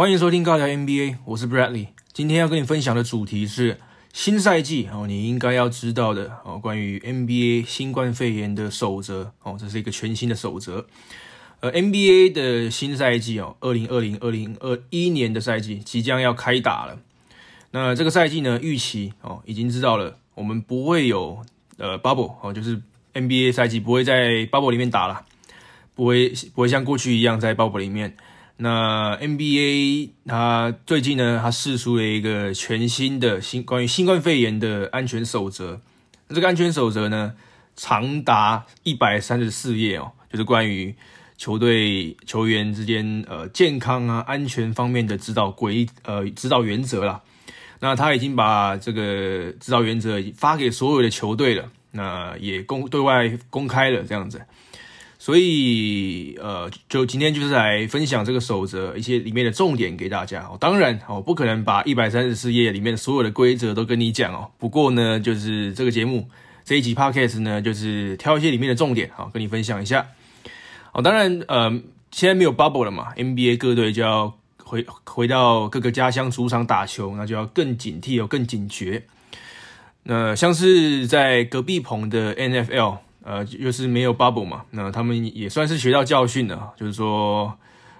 欢迎收听高聊 NBA，我是 Bradley。今天要跟你分享的主题是新赛季哦，你应该要知道的哦，关于 NBA 新冠肺炎的守则哦，这是一个全新的守则。呃，NBA 的新赛季哦，二零二零二零二一年的赛季即将要开打了。那这个赛季呢，预期哦，已经知道了，我们不会有呃 bubble 哦，就是 NBA 赛季不会在 bubble 里面打了，不会不会像过去一样在 bubble 里面。那 NBA 它最近呢，它试出了一个全新的新关于新冠肺炎的安全守则。那这个安全守则呢，长达一百三十四页哦，就是关于球队球员之间呃健康啊安全方面的指导规呃指导原则啦。那他已经把这个指导原则发给所有的球队了，那也公对外公开了这样子。所以，呃，就今天就是来分享这个守则一些里面的重点给大家哦。当然，哦，不可能把一百三十四页里面所有的规则都跟你讲哦。不过呢，就是这个节目这一集 podcast 呢，就是挑一些里面的重点，好跟你分享一下。哦，当然，呃，现在没有 bubble 了嘛，NBA 各队就要回回到各个家乡主场打球，那就要更警惕哦，更警觉。那像是在隔壁棚的 NFL。呃，又是没有 bubble 嘛，那他们也算是学到教训了，就是说，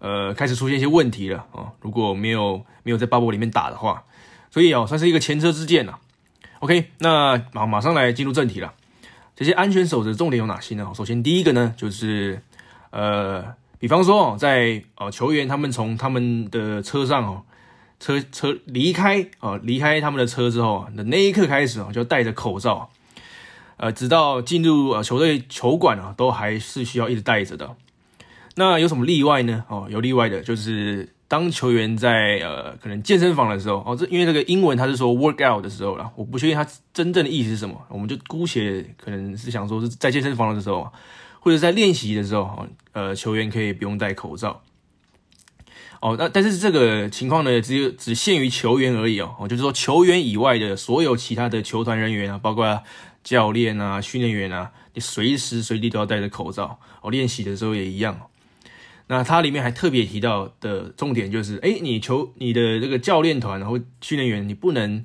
呃，开始出现一些问题了哦。如果没有没有在 bubble 里面打的话，所以哦，算是一个前车之鉴了。OK，那马马上来进入正题了。这些安全守则重点有哪些呢？首先第一个呢，就是呃，比方说哦，在呃球员他们从他们的车上哦，车车离开哦，离开他们的车之后的那一刻开始哦，就戴着口罩。呃，直到进入呃球队球馆啊，都还是需要一直带着的。那有什么例外呢？哦，有例外的，就是当球员在呃可能健身房的时候，哦，这因为这个英文它是说 work out 的时候了，我不确定它真正的意思是什么，我们就姑且可能是想说是在健身房的时候，或者在练习的时候，呃，球员可以不用戴口罩。哦，那但是这个情况呢，只有只限于球员而已，哦，就是说球员以外的所有其他的球团人员啊，包括。教练啊，训练员啊，你随时随地都要戴着口罩哦。练习的时候也一样。那它里面还特别提到的重点就是，哎，你球你的这个教练团或训练员，你不能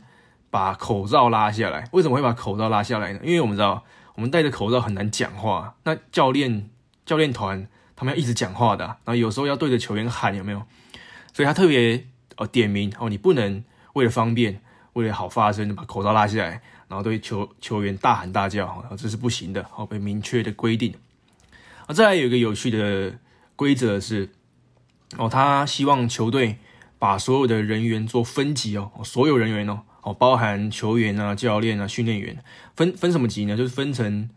把口罩拉下来。为什么会把口罩拉下来呢？因为我们知道，我们戴着口罩很难讲话。那教练教练团他们要一直讲话的，然后有时候要对着球员喊，有没有？所以他特别哦点名哦，你不能为了方便，为了好发声，把口罩拉下来。然后对球球员大喊大叫，这是不行的，好被明确的规定。啊，再来有一个有趣的规则是，哦，他希望球队把所有的人员做分级哦，所有人员哦，哦，包含球员啊、教练啊、训练员，分分什么级呢？就是分成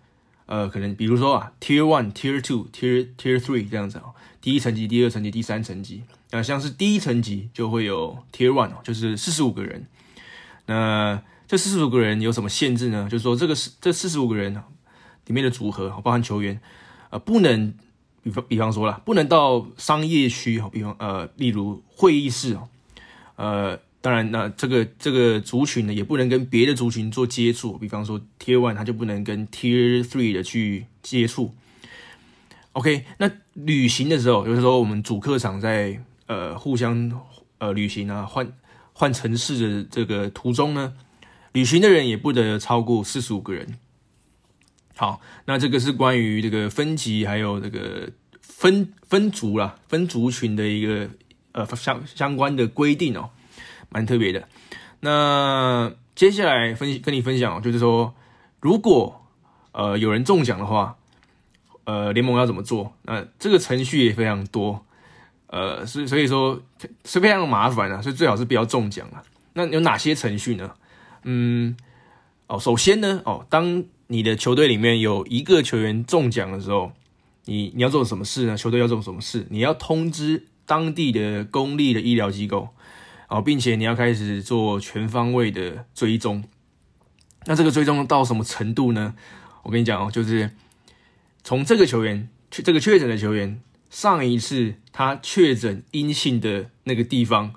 呃，可能比如说啊，Tier One、Tier Two、Tier Tier Three 这样子哦，第一层级、第二层级、第三层级。那像是第一层级就会有 Tier One，就是四十五个人。那这四十五个人有什么限制呢？就是说，这个四这四十五个人里面的组合，包含球员，呃，不能，比方比方说了，不能到商业区，比方呃，例如会议室哦，呃，当然，那这个这个族群呢，也不能跟别的族群做接触，比方说 Tier One，他就不能跟 Tier Three 的去接触。OK，那旅行的时候，有时候我们主客场在呃互相呃旅行啊，换换城市的这个途中呢。旅行的人也不得超过四十五个人。好，那这个是关于这个分级还有这个分分族啦、分族群的一个呃相相关的规定哦，蛮特别的。那接下来分跟你分享哦，就是说，如果呃有人中奖的话，呃联盟要怎么做？那这个程序也非常多，呃，所所以说是非常麻烦啊，所以最好是不要中奖啊。那有哪些程序呢？嗯，哦，首先呢，哦，当你的球队里面有一个球员中奖的时候，你你要做什么事呢？球队要做什么事？你要通知当地的公立的医疗机构，哦，并且你要开始做全方位的追踪。那这个追踪到什么程度呢？我跟你讲哦，就是从这个球员，这个确诊的球员上一次他确诊阴性的那个地方，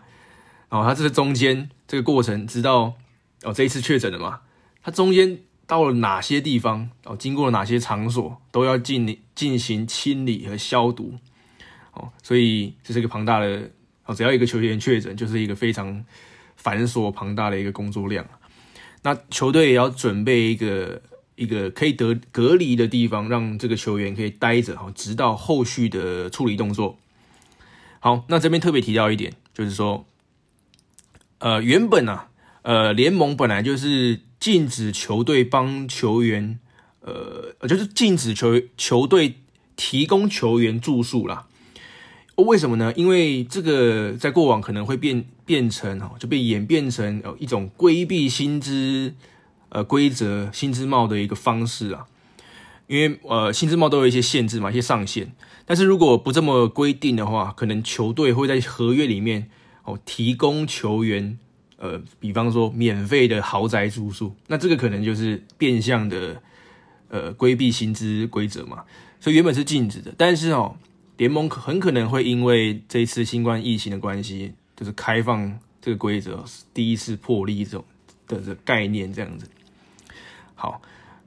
哦，他这个中间这个过程，直到。哦，这一次确诊了嘛？他中间到了哪些地方？哦，经过了哪些场所，都要进进行清理和消毒。哦，所以这是一个庞大的哦，只要一个球员确诊，就是一个非常繁琐庞大的一个工作量。那球队也要准备一个一个可以得隔离的地方，让这个球员可以待着哈，直到后续的处理动作。好，那这边特别提到一点，就是说，呃，原本啊，呃，联盟本来就是禁止球队帮球员，呃，就是禁止球球队提供球员住宿啦。为什么呢？因为这个在过往可能会变变成哦，就被演变成呃一种规避薪资呃规则、薪资帽的一个方式啊。因为呃薪资帽都有一些限制嘛，一些上限。但是如果不这么规定的话，可能球队会在合约里面哦提供球员呃，比方说免费的豪宅住宿，那这个可能就是变相的呃规避薪资规则嘛。所以原本是禁止的，但是哦。联盟很可能会因为这一次新冠疫情的关系，就是开放这个规则，第一次破例这种的这概念这样子。好，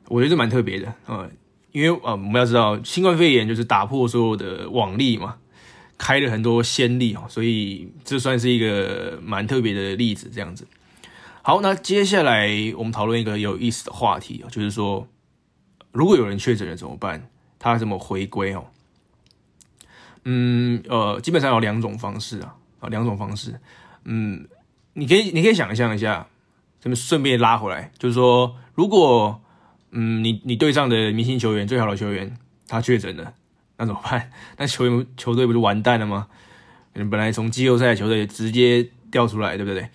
我觉得蛮特别的啊，因为啊，我们要知道新冠肺炎就是打破所有的网例嘛，开了很多先例哦，所以这算是一个蛮特别的例子这样子。好，那接下来我们讨论一个有意思的话题哦，就是说如果有人确诊了怎么办？他怎么回归哦？嗯，呃，基本上有两种方式啊，啊，两种方式。嗯，你可以，你可以想象一下，咱们顺便拉回来，就是说，如果，嗯，你你对上的明星球员，最好的球员他确诊了，那怎么办？那球员球队不就完蛋了吗？你本来从季后赛球队直接掉出来，对不对？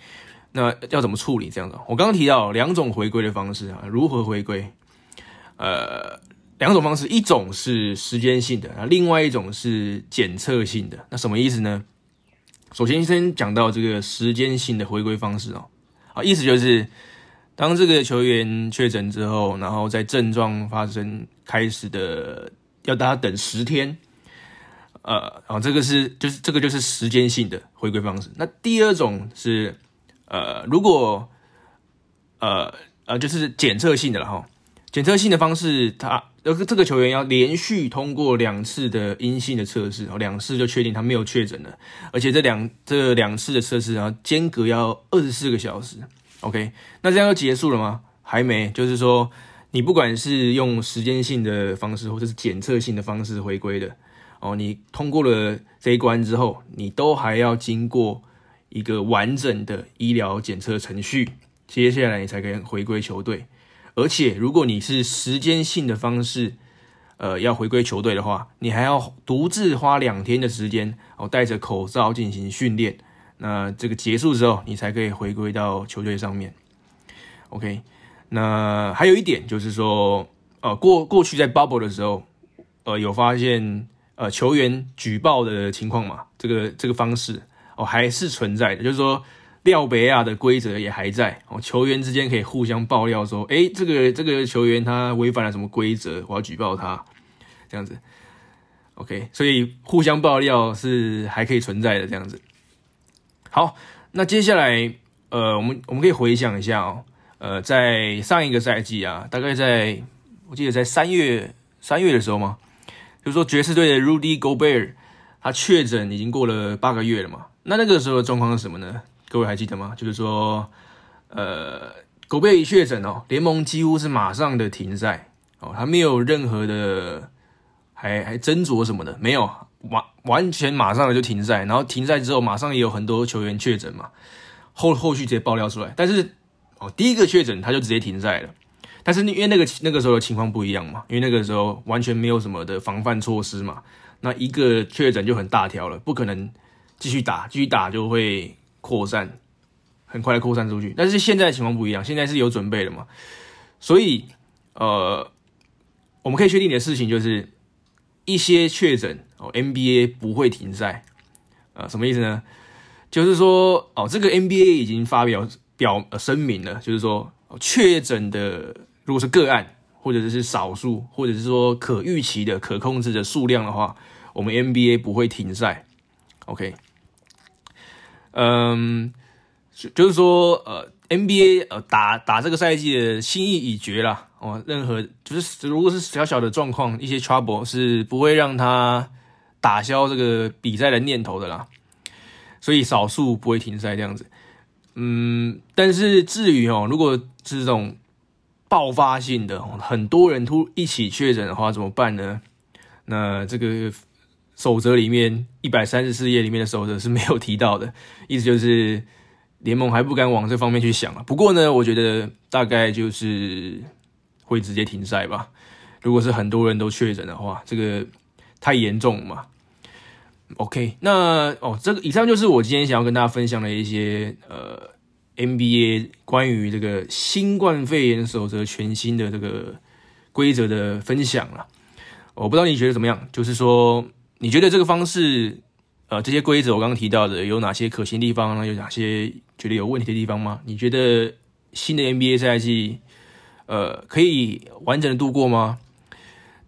那要怎么处理这样子？我刚刚提到两种回归的方式啊，如何回归？呃。两种方式，一种是时间性的，啊，另外一种是检测性的。那什么意思呢？首先先讲到这个时间性的回归方式哦，啊，意思就是当这个球员确诊之后，然后在症状发生开始的，要大家等十天，呃，啊，这个是就是这个就是时间性的回归方式。那第二种是，呃，如果，呃呃，就是检测性的了哈，检测性的方式它。这个球员要连续通过两次的阴性的测试，然后两次就确定他没有确诊了，而且这两这两次的测试然后间隔要二十四个小时。OK，那这样就结束了吗？还没，就是说你不管是用时间性的方式或者是检测性的方式回归的哦，你通过了这一关之后，你都还要经过一个完整的医疗检测程序，接下来你才可以回归球队。而且，如果你是时间性的方式，呃，要回归球队的话，你还要独自花两天的时间，哦，戴着口罩进行训练。那这个结束之后，你才可以回归到球队上面。OK，那还有一点就是说，呃，过过去在 bubble 的时候，呃，有发现呃球员举报的情况嘛？这个这个方式哦，还是存在的，就是说。廖北亚的规则也还在哦，球员之间可以互相爆料说，哎，这个这个球员他违反了什么规则，我要举报他，这样子。OK，所以互相爆料是还可以存在的这样子。好，那接下来，呃，我们我们可以回想一下哦，呃，在上一个赛季啊，大概在我记得在三月三月的时候嘛，就是说爵士队的 Rudy Gobert 他确诊已经过了八个月了嘛，那那个时候的状况是什么呢？各位还记得吗？就是说，呃，狗贝一确诊哦，联盟几乎是马上的停赛哦，他没有任何的还还斟酌什么的，没有完完全马上的就停赛，然后停赛之后马上也有很多球员确诊嘛，后后续直接爆料出来，但是哦，第一个确诊他就直接停赛了，但是因为那个那个时候的情况不一样嘛，因为那个时候完全没有什么的防范措施嘛，那一个确诊就很大条了，不可能继续打，继续打就会。扩散很快扩散出去，但是现在情况不一样，现在是有准备的嘛，所以呃，我们可以确定的事情就是一些确诊哦，NBA 不会停赛，呃，什么意思呢？就是说哦，这个 NBA 已经发表表声明了，就是说确诊的如果是个案或者是少数，或者是说可预期的、可控制的数量的话，我们 NBA 不会停赛，OK。嗯，就是说，呃，NBA 呃打打这个赛季的心意已决了哦。任何就是如果是小小的状况，一些 trouble 是不会让他打消这个比赛的念头的啦。所以少数不会停赛这样子。嗯，但是至于哦，如果是这种爆发性的，很多人突一起确诊的话，怎么办呢？那这个守则里面一百三十四页里面的守则是没有提到的，意思就是联盟还不敢往这方面去想啊。不过呢，我觉得大概就是会直接停赛吧。如果是很多人都确诊的话，这个太严重嘛。OK，那哦，这个以上就是我今天想要跟大家分享的一些呃 NBA 关于这个新冠肺炎守则全新的这个规则的分享了。我不知道你觉得怎么样？就是说，你觉得这个方式，呃，这些规则我刚刚提到的有哪些可行地方呢？有哪些觉得有问题的地方吗？你觉得新的 NBA 赛季，呃，可以完整的度过吗？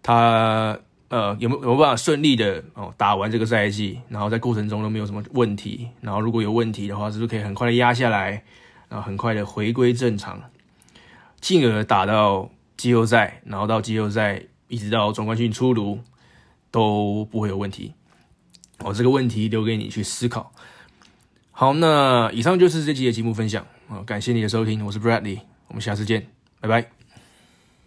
他呃有没有有办法顺利的哦打完这个赛季，然后在过程中都没有什么问题，然后如果有问题的话，是不是可以很快的压下来，然后很快的回归正常，进而打到季后赛，然后到季后赛一直到总冠军出炉都不会有问题。哦，这个问题留给你去思考。好，那以上就是这期的节目分享啊，感谢你的收听，我是 Bradley，我们下次见，拜拜。